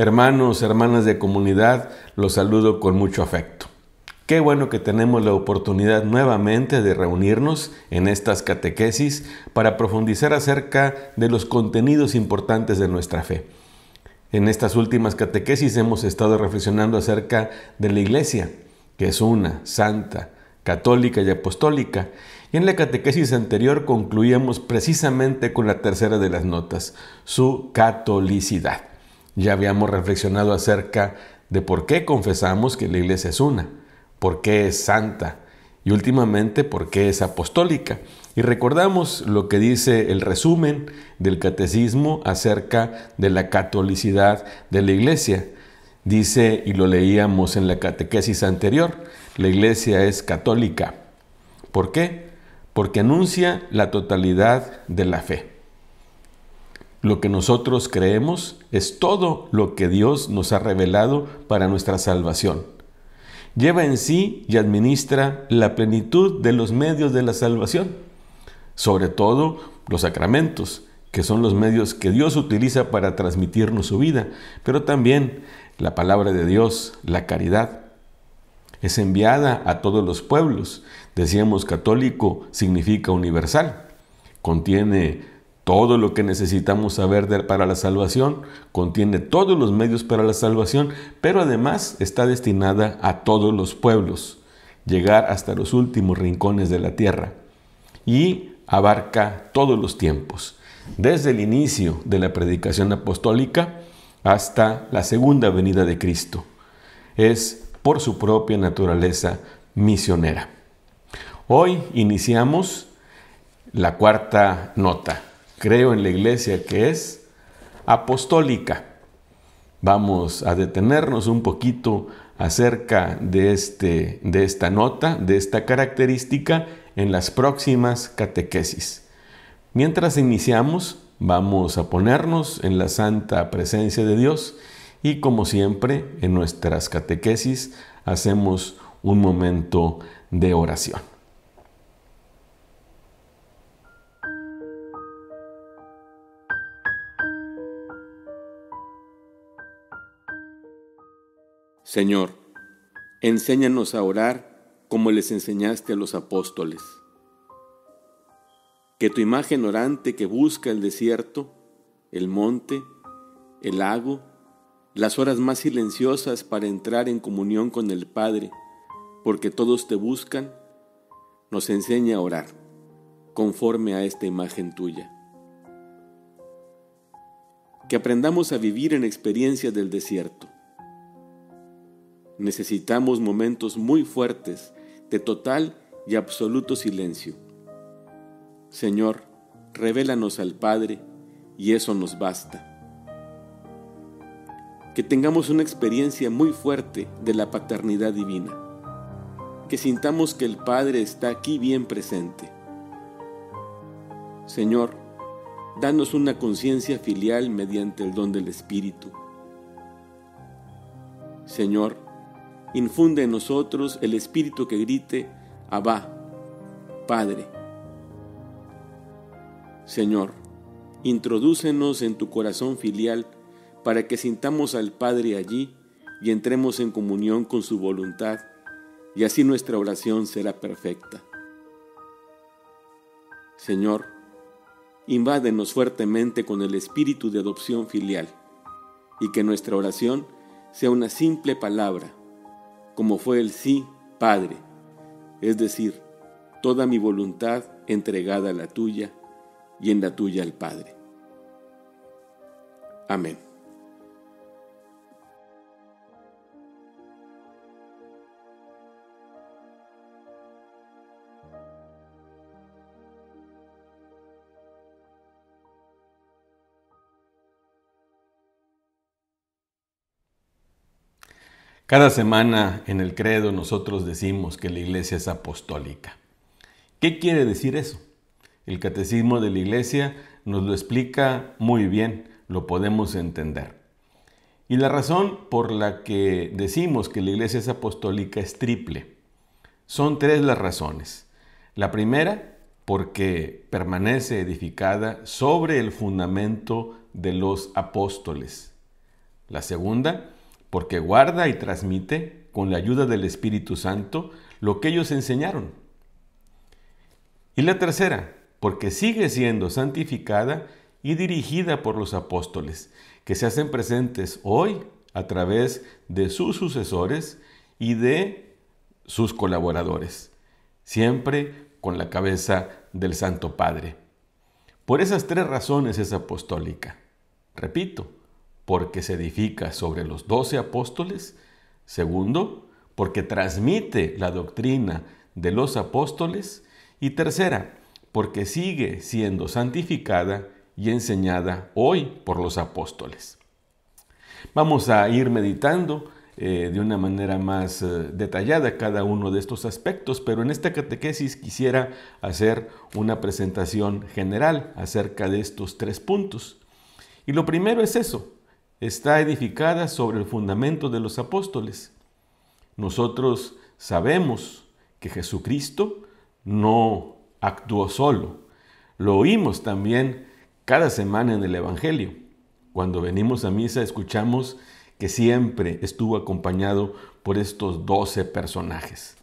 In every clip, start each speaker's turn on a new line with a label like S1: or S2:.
S1: Hermanos, hermanas de comunidad, los saludo con mucho afecto. Qué bueno que tenemos la oportunidad nuevamente de reunirnos en estas catequesis para profundizar acerca de los contenidos importantes de nuestra fe. En estas últimas catequesis hemos estado reflexionando acerca de la Iglesia, que es una, santa, católica y apostólica. Y en la catequesis anterior concluíamos precisamente con la tercera de las notas, su catolicidad. Ya habíamos reflexionado acerca de por qué confesamos que la iglesia es una, por qué es santa y últimamente por qué es apostólica. Y recordamos lo que dice el resumen del catecismo acerca de la catolicidad de la iglesia. Dice, y lo leíamos en la catequesis anterior, la iglesia es católica. ¿Por qué? Porque anuncia la totalidad de la fe. Lo que nosotros creemos es todo lo que Dios nos ha revelado para nuestra salvación. Lleva en sí y administra la plenitud de los medios de la salvación, sobre todo los sacramentos, que son los medios que Dios utiliza para transmitirnos su vida, pero también la palabra de Dios, la caridad. Es enviada a todos los pueblos. Decíamos católico significa universal. Contiene todo lo que necesitamos saber para la salvación, contiene todos los medios para la salvación, pero además está destinada a todos los pueblos, llegar hasta los últimos rincones de la tierra y abarca todos los tiempos, desde el inicio de la predicación apostólica hasta la segunda venida de Cristo. Es por su propia naturaleza misionera. Hoy iniciamos la cuarta nota, creo en la iglesia que es apostólica. Vamos a detenernos un poquito acerca de, este, de esta nota, de esta característica en las próximas catequesis. Mientras iniciamos, vamos a ponernos en la santa presencia de Dios y como siempre en nuestras catequesis hacemos un momento de oración. Señor, enséñanos a orar como les enseñaste a los apóstoles. Que tu imagen orante que busca el desierto, el monte, el lago, las horas más silenciosas para entrar en comunión con el Padre, porque todos te buscan, nos enseña a orar conforme a esta imagen tuya. Que aprendamos a vivir en experiencias del desierto necesitamos momentos muy fuertes de total y absoluto silencio. Señor, revélanos al Padre y eso nos basta. Que tengamos una experiencia muy fuerte de la paternidad divina. Que sintamos que el Padre está aquí bien presente. Señor, danos una conciencia filial mediante el don del Espíritu. Señor, infunde en nosotros el espíritu que grite, Abba, Padre. Señor, introdúcenos en tu corazón filial para que sintamos al Padre allí y entremos en comunión con su voluntad, y así nuestra oración será perfecta. Señor, invádenos fuertemente con el espíritu de adopción filial, y que nuestra oración sea una simple palabra como fue el sí, Padre, es decir, toda mi voluntad entregada a la tuya y en la tuya al Padre. Amén. Cada semana en el credo nosotros decimos que la iglesia es apostólica. ¿Qué quiere decir eso? El catecismo de la iglesia nos lo explica muy bien, lo podemos entender. Y la razón por la que decimos que la iglesia es apostólica es triple. Son tres las razones. La primera, porque permanece edificada sobre el fundamento de los apóstoles. La segunda, porque guarda y transmite con la ayuda del Espíritu Santo lo que ellos enseñaron. Y la tercera, porque sigue siendo santificada y dirigida por los apóstoles, que se hacen presentes hoy a través de sus sucesores y de sus colaboradores, siempre con la cabeza del Santo Padre. Por esas tres razones es apostólica. Repito, porque se edifica sobre los doce apóstoles. Segundo, porque transmite la doctrina de los apóstoles. Y tercera, porque sigue siendo santificada y enseñada hoy por los apóstoles. Vamos a ir meditando eh, de una manera más eh, detallada cada uno de estos aspectos, pero en esta catequesis quisiera hacer una presentación general acerca de estos tres puntos. Y lo primero es eso, está edificada sobre el fundamento de los apóstoles. Nosotros sabemos que Jesucristo no actuó solo. Lo oímos también cada semana en el Evangelio. Cuando venimos a misa escuchamos que siempre estuvo acompañado por estos doce personajes.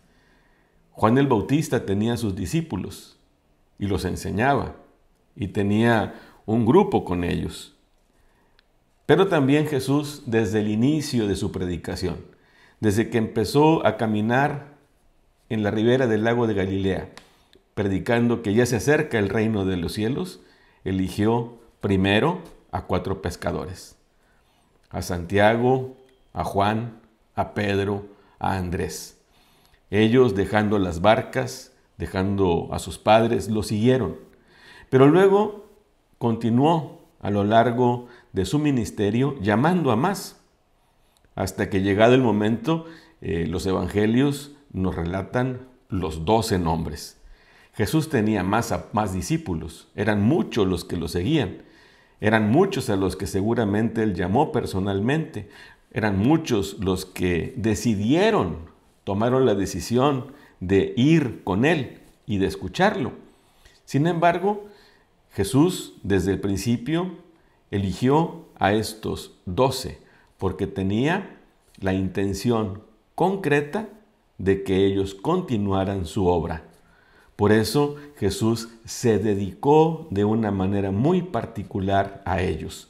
S1: Juan el Bautista tenía sus discípulos y los enseñaba y tenía un grupo con ellos. Pero también Jesús desde el inicio de su predicación, desde que empezó a caminar en la ribera del lago de Galilea, predicando que ya se acerca el reino de los cielos, eligió primero a cuatro pescadores a Santiago, a Juan, a Pedro, a Andrés. Ellos dejando las barcas, dejando a sus padres, lo siguieron. Pero luego continuó a lo largo de su ministerio llamando a más, hasta que llegado el momento, eh, los evangelios nos relatan los doce nombres. Jesús tenía más, más discípulos, eran muchos los que lo seguían, eran muchos a los que seguramente él llamó personalmente. Eran muchos los que decidieron, tomaron la decisión de ir con él y de escucharlo. Sin embargo, Jesús desde el principio eligió a estos doce porque tenía la intención concreta de que ellos continuaran su obra. Por eso Jesús se dedicó de una manera muy particular a ellos.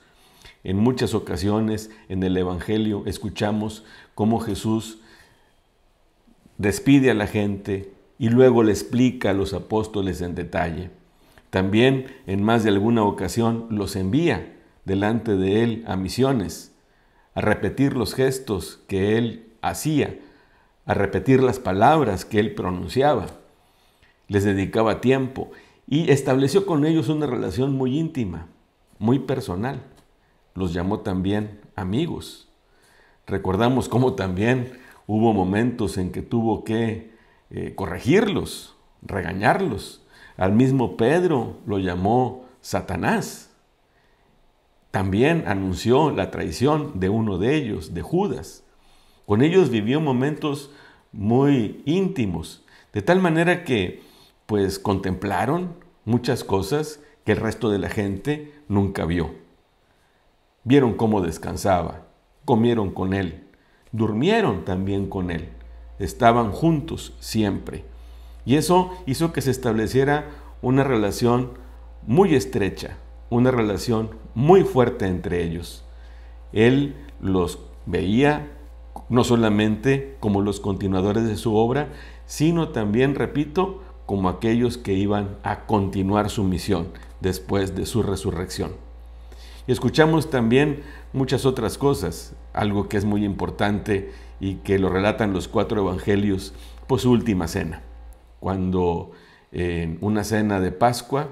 S1: En muchas ocasiones en el Evangelio escuchamos cómo Jesús despide a la gente y luego le explica a los apóstoles en detalle. También en más de alguna ocasión los envía delante de él a misiones, a repetir los gestos que él hacía, a repetir las palabras que él pronunciaba les dedicaba tiempo y estableció con ellos una relación muy íntima, muy personal. Los llamó también amigos. Recordamos cómo también hubo momentos en que tuvo que eh, corregirlos, regañarlos. Al mismo Pedro lo llamó Satanás. También anunció la traición de uno de ellos, de Judas. Con ellos vivió momentos muy íntimos, de tal manera que pues contemplaron muchas cosas que el resto de la gente nunca vio. Vieron cómo descansaba, comieron con él, durmieron también con él, estaban juntos siempre. Y eso hizo que se estableciera una relación muy estrecha, una relación muy fuerte entre ellos. Él los veía no solamente como los continuadores de su obra, sino también, repito, como aquellos que iban a continuar su misión después de su resurrección. Y escuchamos también muchas otras cosas, algo que es muy importante y que lo relatan los cuatro evangelios por su última cena, cuando en una cena de Pascua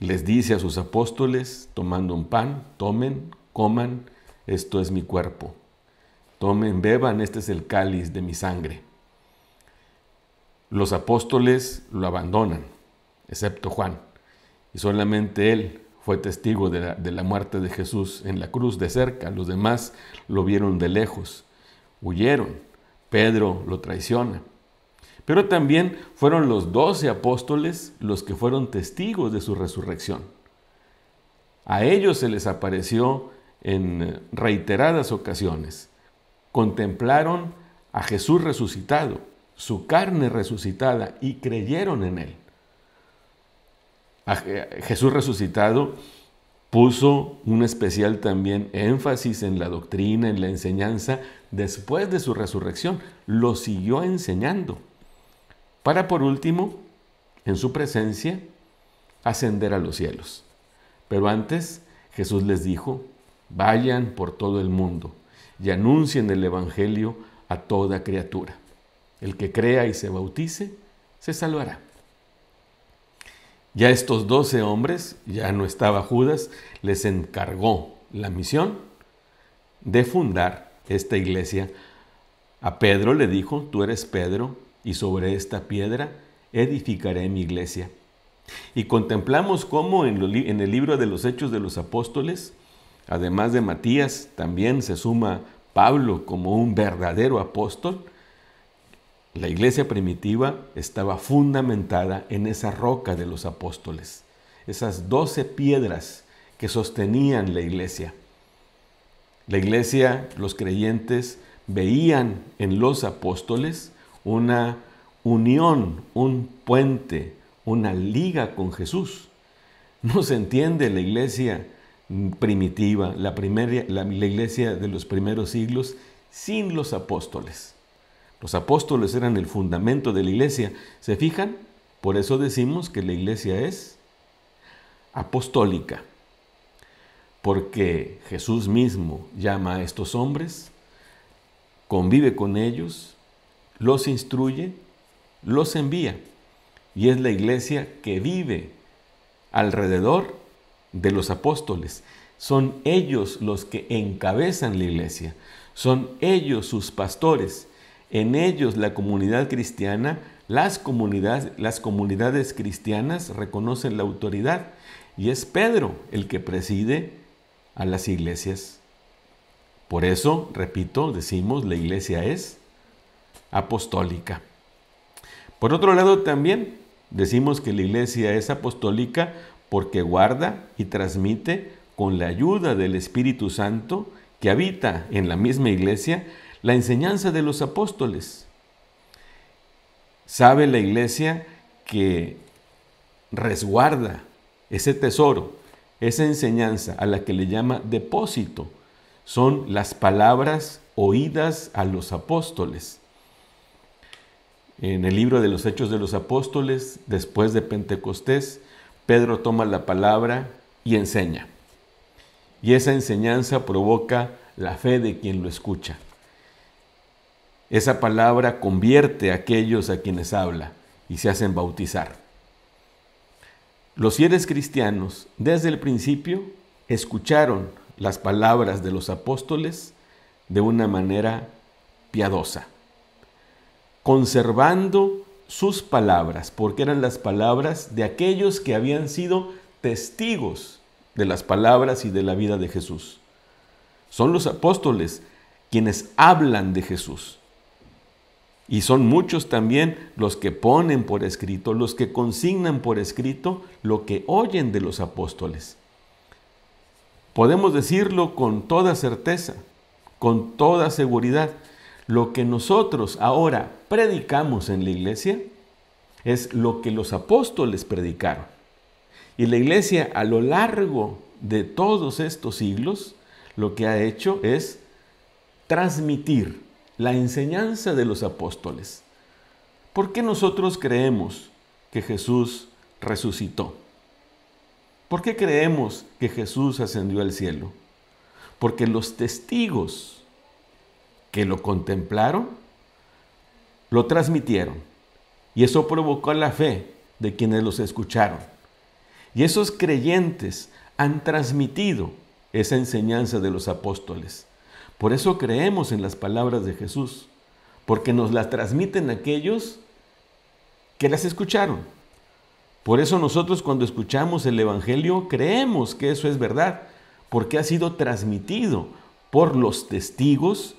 S1: les dice a sus apóstoles, tomando un pan, tomen, coman, esto es mi cuerpo, tomen, beban, este es el cáliz de mi sangre. Los apóstoles lo abandonan, excepto Juan, y solamente él fue testigo de la, muerte de Jesús en la cruz de cerca, los demás lo vieron de lejos, huyeron, Pedro lo traiciona. Pero también fueron los doce apóstoles los que fueron testigos de su resurrección. A ellos se les apareció en reiteradas ocasiones. Contemplaron a Jesús resucitado, su carne resucitada y creyeron en él. Jesús resucitado puso un especial también énfasis en la doctrina, en la enseñanza, después de su resurrección. Lo siguió enseñando. Para por último, en su presencia, ascender a los cielos. Pero antes Jesús les dijo, vayan por todo el mundo y anuncien el Evangelio a toda criatura. El que crea y se bautice, se salvará. Ya estos doce hombres, ya no estaba Judas, les encargó la misión de fundar esta iglesia. A Pedro le dijo, tú eres Pedro, y sobre esta piedra edificaré mi iglesia. Y contemplamos cómo en, el libro de los Hechos de los Apóstoles, además de Matías, también se suma Pablo como un verdadero apóstol. La iglesia primitiva estaba fundamentada en esa roca de los apóstoles, esas doce piedras que sostenían la iglesia. La iglesia, los creyentes, veían en los apóstoles una unión, un puente, una liga con Jesús. No se entiende la iglesia primitiva, la, primera, la, iglesia de los primeros siglos, sin los apóstoles. Los apóstoles eran el fundamento de la iglesia. ¿Se fijan? Por eso decimos que la iglesia es apostólica. Porque Jesús mismo llama a estos hombres, convive con ellos, los instruye, los envía. Y es la iglesia que vive alrededor de los apóstoles. Son ellos los que encabezan la iglesia. Son ellos sus pastores. En ellos la comunidad cristiana, las comunidades, las comunidades cristianas reconocen la autoridad. Y es Pedro el que preside a las iglesias. Por eso, repito, decimos, la iglesia es apostólica. Por otro lado, también decimos que la iglesia es apostólica porque guarda y transmite con la ayuda del Espíritu Santo que habita en la misma iglesia la enseñanza de los apóstoles. Sabe la iglesia que resguarda ese tesoro, esa enseñanza a la que le llama depósito. Son las palabras oídas a los apóstoles. En el libro de los Hechos de los Apóstoles, después de Pentecostés, Pedro toma la palabra y enseña. Y esa enseñanza provoca la fe de quien lo escucha. Esa palabra convierte a aquellos a quienes habla y se hacen bautizar. Los fieles cristianos desde el principio escucharon las palabras de los apóstoles de una manera piadosa conservando sus palabras, porque eran las palabras de aquellos que habían sido testigos de las palabras y de la vida de Jesús. Son los apóstoles quienes hablan de Jesús. Y son muchos también los que ponen por escrito, los que consignan por escrito lo que oyen de los apóstoles. Podemos decirlo con toda certeza, con toda seguridad, lo que nosotros ahora predicamos en la iglesia es lo que los apóstoles predicaron. Y la iglesia a lo largo de todos estos siglos lo que ha hecho es transmitir la enseñanza de los apóstoles. ¿Por qué nosotros creemos que Jesús resucitó? ¿Por qué creemos que Jesús ascendió al cielo? Porque los testigos que lo contemplaron, lo transmitieron. Y eso provocó la fe de quienes los escucharon. Y esos creyentes han transmitido esa enseñanza de los apóstoles. Por eso creemos en las palabras de Jesús, porque nos las transmiten aquellos que las escucharon. Por eso nosotros cuando escuchamos el Evangelio creemos que eso es verdad, porque ha sido transmitido por los testigos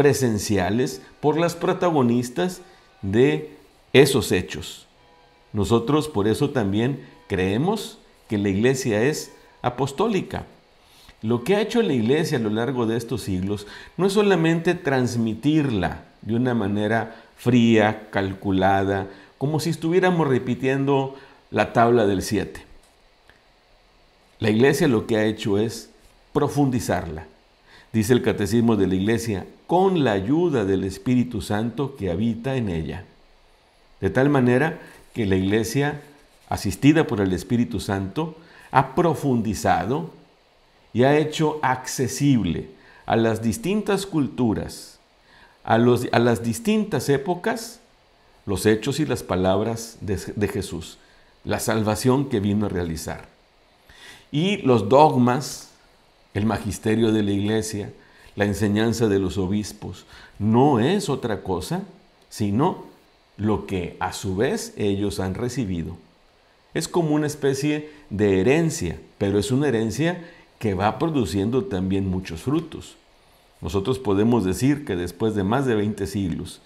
S1: presenciales por las protagonistas de esos hechos. Nosotros por eso también creemos que la iglesia es apostólica. Lo que ha hecho la iglesia a lo largo de estos siglos no es solamente transmitirla de una manera fría, calculada, como si estuviéramos repitiendo la tabla del 7. La iglesia lo que ha hecho es profundizarla. Dice el catecismo de la iglesia, con la ayuda del Espíritu Santo que habita en ella. De tal manera que la iglesia, asistida por el Espíritu Santo, ha profundizado y ha hecho accesible a las distintas culturas, a, los, a las distintas épocas, los hechos y las palabras de, de Jesús, la salvación que vino a realizar. Y los dogmas, el magisterio de la iglesia, la enseñanza de los obispos, no es otra cosa, sino lo que a su vez ellos han recibido. Es como una especie de herencia, pero es una herencia que va produciendo también muchos frutos. Nosotros podemos decir que después de más de 20 siglos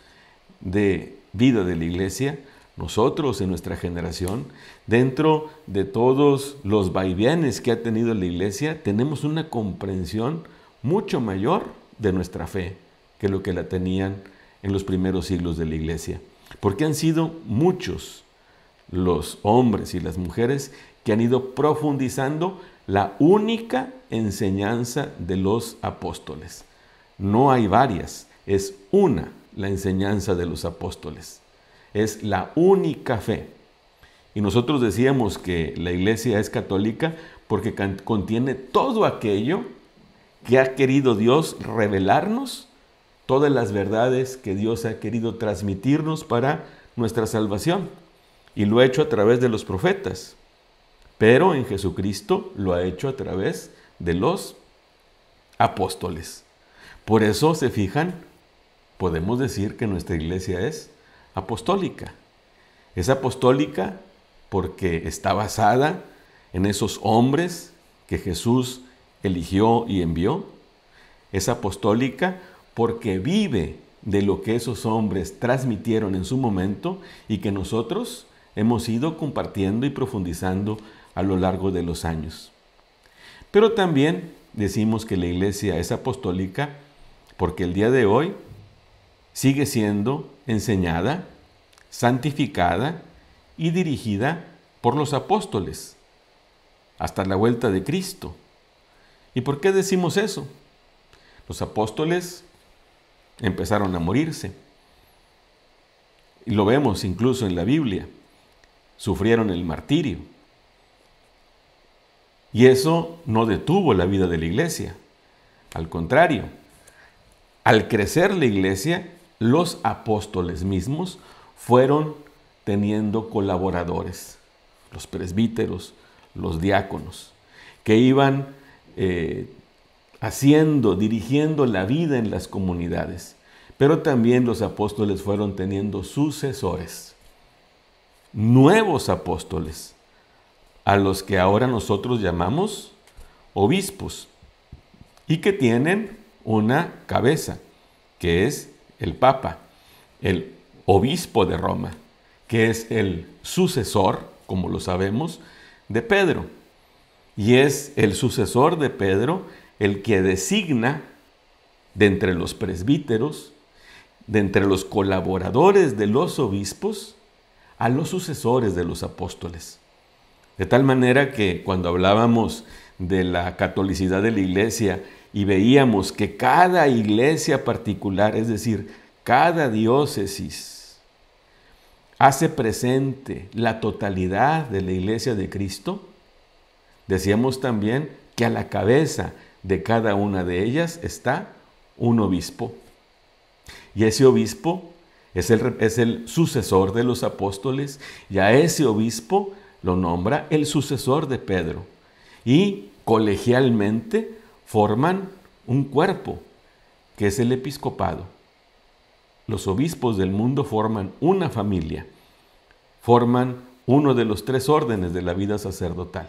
S1: de vida de la iglesia, nosotros en nuestra generación, dentro de todos los vaivenes que ha tenido la iglesia, tenemos una comprensión mucho mayor de nuestra fe que lo que la tenían en los primeros siglos de la iglesia. Porque han sido muchos los hombres y las mujeres que han ido profundizando la única enseñanza de los apóstoles. No hay varias, es una la enseñanza de los apóstoles. Es la única fe. Y nosotros decíamos que la iglesia es católica porque contiene todo aquello que ha querido Dios revelarnos, todas las verdades que Dios ha querido transmitirnos para nuestra salvación. Y lo ha hecho a través de los profetas pero en Jesucristo lo ha hecho a través de los apóstoles. Por eso se fijan, podemos decir que nuestra iglesia es apostólica. Es apostólica porque está basada en esos hombres que Jesús eligió y envió. Es apostólica porque vive de lo que esos hombres transmitieron en su momento y que nosotros hemos ido compartiendo y profundizando a lo largo de los años. Pero también decimos que la iglesia es apostólica porque el día de hoy sigue siendo enseñada, santificada y dirigida por los apóstoles hasta la vuelta de Cristo. ¿Y por qué decimos eso? Los apóstoles empezaron a morirse. Y lo vemos incluso en la Biblia. Sufrieron el martirio. Y eso no detuvo la vida de la iglesia. Al contrario, al crecer la iglesia, los apóstoles mismos fueron teniendo colaboradores, los presbíteros, los diáconos, que iban eh, haciendo, dirigiendo la vida en las comunidades. Pero también los apóstoles fueron teniendo sucesores, nuevos apóstoles, a los que ahora nosotros llamamos obispos y que tienen una cabeza, que es el Papa, el obispo de Roma, que es el sucesor, como lo sabemos, de Pedro. Y es el sucesor de Pedro el que designa de entre los presbíteros, de entre los colaboradores de los obispos, a los sucesores de los apóstoles. De tal manera que cuando hablábamos de la catolicidad de la iglesia y veíamos que cada iglesia particular, es decir, cada diócesis, hace presente la totalidad de la iglesia de Cristo, decíamos también que a la cabeza de cada una de ellas está un obispo. Y ese obispo es el, es el sucesor de los apóstoles y a ese obispo lo nombra el sucesor de Pedro y colegialmente forman un cuerpo que es el episcopado. Los obispos del mundo forman una familia, forman uno de los tres órdenes de la vida sacerdotal.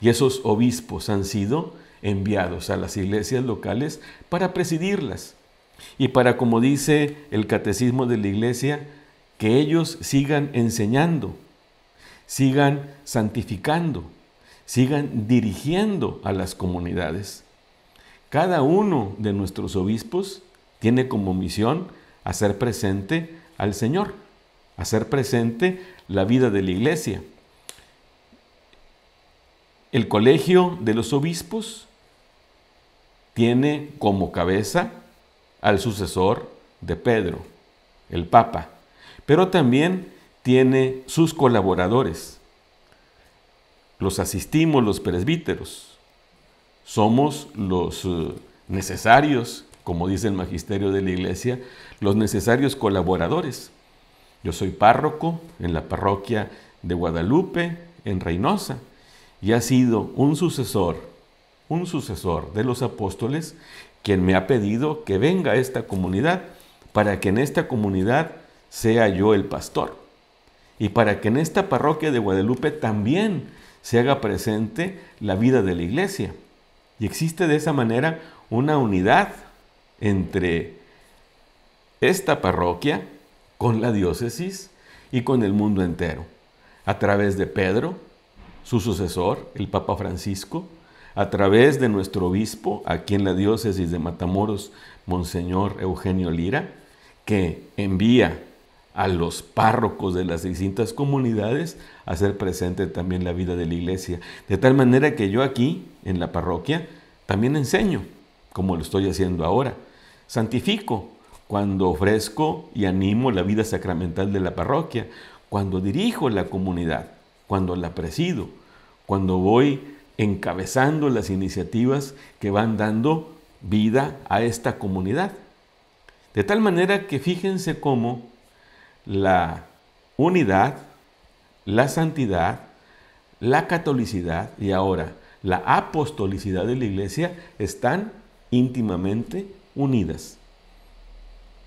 S1: Y esos obispos han sido enviados a las iglesias locales para presidirlas y para, como dice el catecismo de la iglesia, que ellos sigan enseñando sigan santificando, sigan dirigiendo a las comunidades. Cada uno de nuestros obispos tiene como misión hacer presente al Señor, hacer presente la vida de la iglesia. El colegio de los obispos tiene como cabeza al sucesor de Pedro, el Papa, pero también tiene sus colaboradores. Los asistimos los presbíteros. Somos los eh, necesarios, como dice el magisterio de la iglesia, los necesarios colaboradores. Yo soy párroco en la parroquia de Guadalupe, en Reynosa, y ha sido un sucesor un sucesor de los apóstoles, quien me ha pedido que venga a esta comunidad para que en esta comunidad sea yo el pastor y para que en esta parroquia de Guadalupe también se haga presente la vida de la iglesia. Y existe de esa manera una unidad entre esta parroquia con la diócesis y con el mundo entero, a través de Pedro, su sucesor, el Papa Francisco, a través de nuestro obispo aquí en la diócesis de Matamoros, Monseñor Eugenio Lira, que envía a los párrocos de las distintas comunidades hacer presente también la vida de la iglesia. De tal manera que yo aquí, en la parroquia, también enseño, como lo estoy haciendo ahora. Santifico cuando ofrezco y animo la vida sacramental de la parroquia, cuando dirijo la comunidad, cuando la presido, cuando voy encabezando las iniciativas que van dando vida a esta comunidad. De tal manera que fíjense cómo la unidad, la santidad, la catolicidad y ahora la apostolicidad de la iglesia están íntimamente unidas.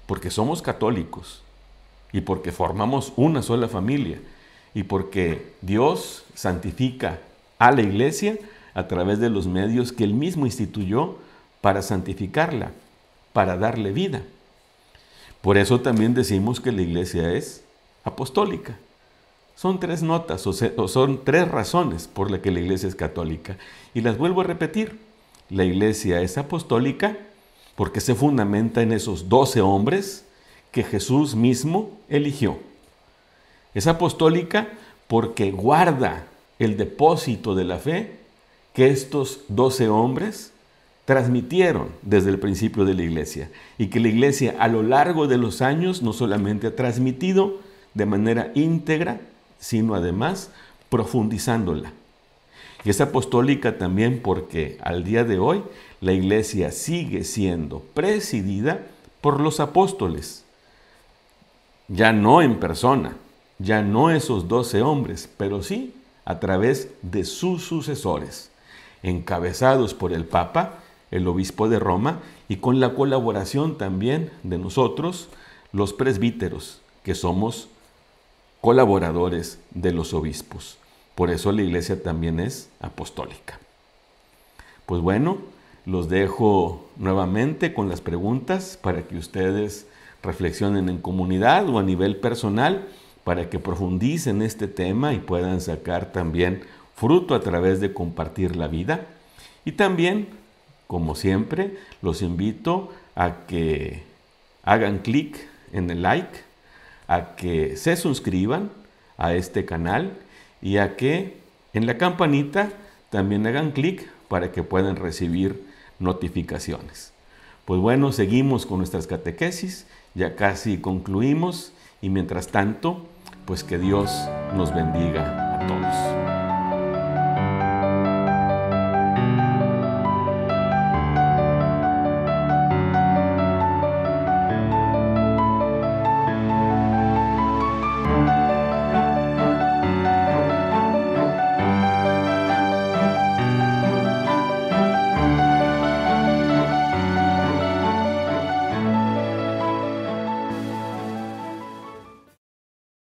S1: Porque somos católicos y porque formamos una sola familia y porque Dios santifica a la iglesia a través de los medios que él mismo instituyó para santificarla, para darle vida. Por eso también decimos que la iglesia es apostólica. Son tres notas o, son tres razones por las que la iglesia es católica. Y las vuelvo a repetir. La iglesia es apostólica porque se fundamenta en esos doce hombres que Jesús mismo eligió. Es apostólica porque guarda el depósito de la fe que estos doce hombres transmitieron desde el principio de la iglesia y que la iglesia a lo largo de los años no solamente ha transmitido de manera íntegra, sino además profundizándola. Y es apostólica también porque al día de hoy la iglesia sigue siendo presidida por los apóstoles, ya no en persona, ya no esos doce hombres, pero sí a través de sus sucesores, encabezados por el Papa, el obispo de Roma, y con la colaboración también de nosotros, los presbíteros, que somos colaboradores de los obispos. Por eso la iglesia también es apostólica. Pues bueno, los dejo nuevamente con las preguntas para que ustedes reflexionen en comunidad o a nivel personal para que profundicen este tema y puedan sacar también fruto a través de compartir la vida. Y también, como siempre, los invito a que hagan clic en el like, a que se suscriban a este canal y a que en la campanita también hagan clic para que puedan recibir notificaciones. Pues bueno, seguimos con nuestras catequesis, ya casi concluimos y mientras tanto, pues que Dios nos bendiga a todos.